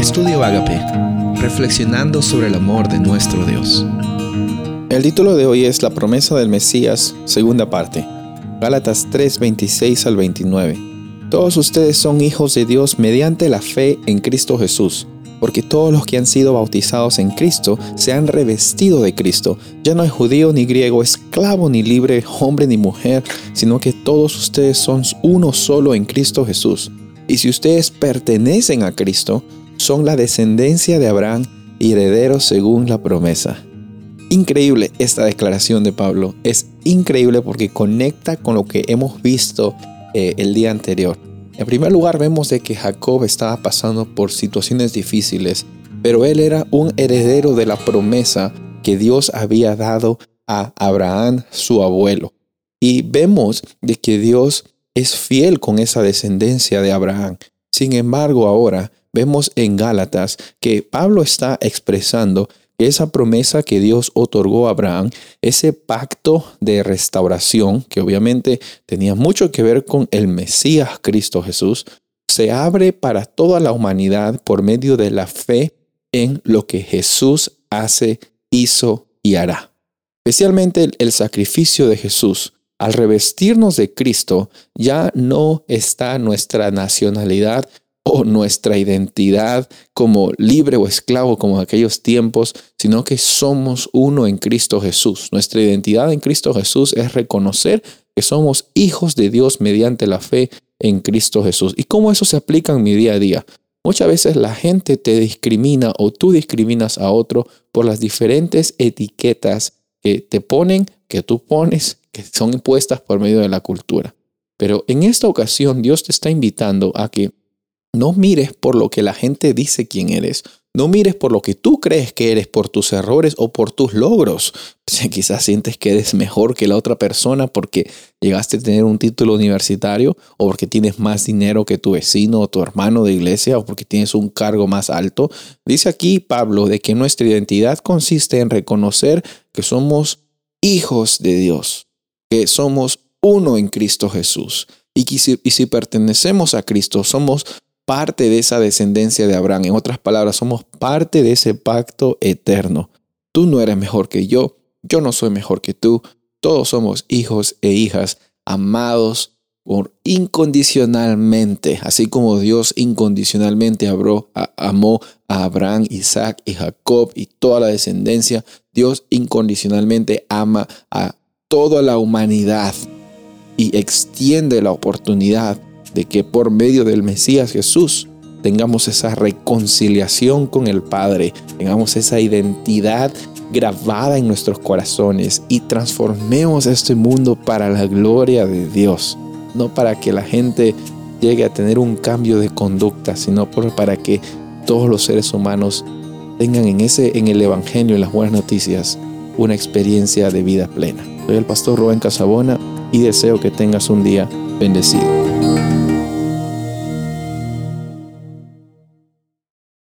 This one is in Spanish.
Estudio Agape, reflexionando sobre el amor de nuestro Dios. El título de hoy es La promesa del Mesías, segunda parte. Gálatas 3, 26 al 29. Todos ustedes son hijos de Dios mediante la fe en Cristo Jesús, porque todos los que han sido bautizados en Cristo se han revestido de Cristo. Ya no hay judío ni griego, esclavo ni libre, hombre ni mujer, sino que todos ustedes son uno solo en Cristo Jesús. Y si ustedes pertenecen a Cristo, son la descendencia de Abraham y herederos según la promesa. Increíble esta declaración de Pablo. Es increíble porque conecta con lo que hemos visto eh, el día anterior. En primer lugar vemos de que Jacob estaba pasando por situaciones difíciles, pero él era un heredero de la promesa que Dios había dado a Abraham, su abuelo. Y vemos de que Dios es fiel con esa descendencia de Abraham. Sin embargo, ahora vemos en Gálatas que Pablo está expresando esa promesa que Dios otorgó a Abraham, ese pacto de restauración, que obviamente tenía mucho que ver con el Mesías Cristo Jesús, se abre para toda la humanidad por medio de la fe en lo que Jesús hace, hizo y hará. Especialmente el, sacrificio de Jesús al revestirnos de Cristo, ya no está nuestra nacionalidad o nuestra identidad como libre o esclavo como en aquellos tiempos, sino que somos uno en Cristo Jesús. Nuestra identidad en Cristo Jesús es reconocer que somos hijos de Dios mediante la fe en Cristo Jesús. ¿Y cómo eso se aplica en mi día a día? Muchas veces la gente te discrimina o tú discriminas a otro por las diferentes etiquetas que te ponen, que tú pones que son impuestas por medio de la cultura. Pero en esta ocasión Dios te está invitando a que no mires por lo que la gente dice quién eres. No mires por lo que tú crees que eres, por tus errores o por tus logros. quizás sientes que eres mejor que la otra persona porque llegaste a tener un título universitario o porque tienes más dinero que tu vecino o tu hermano de iglesia o porque tienes un cargo más alto. Dice aquí Pablo de que nuestra identidad consiste en reconocer que somos hijos de Dios que somos uno en Cristo Jesús. Y, si, y si pertenecemos a Cristo, somos parte de esa descendencia de Abraham. En otras palabras, somos parte de ese pacto eterno. Tú no eres mejor que yo, yo no soy mejor que tú. Todos somos hijos e hijas amados incondicionalmente, así como Dios incondicionalmente amó a Abraham, Isaac y Jacob y toda la descendencia, Dios incondicionalmente ama a toda la humanidad y extiende la oportunidad de que por medio del Mesías Jesús tengamos esa reconciliación con el Padre, tengamos esa identidad grabada en nuestros corazones y transformemos este mundo para la gloria de Dios, no para que la gente llegue a tener un cambio de conducta, sino para que todos los seres humanos tengan en ese en el evangelio en las buenas noticias una experiencia de vida plena. Soy el pastor Rubén Casabona y deseo que tengas un día bendecido.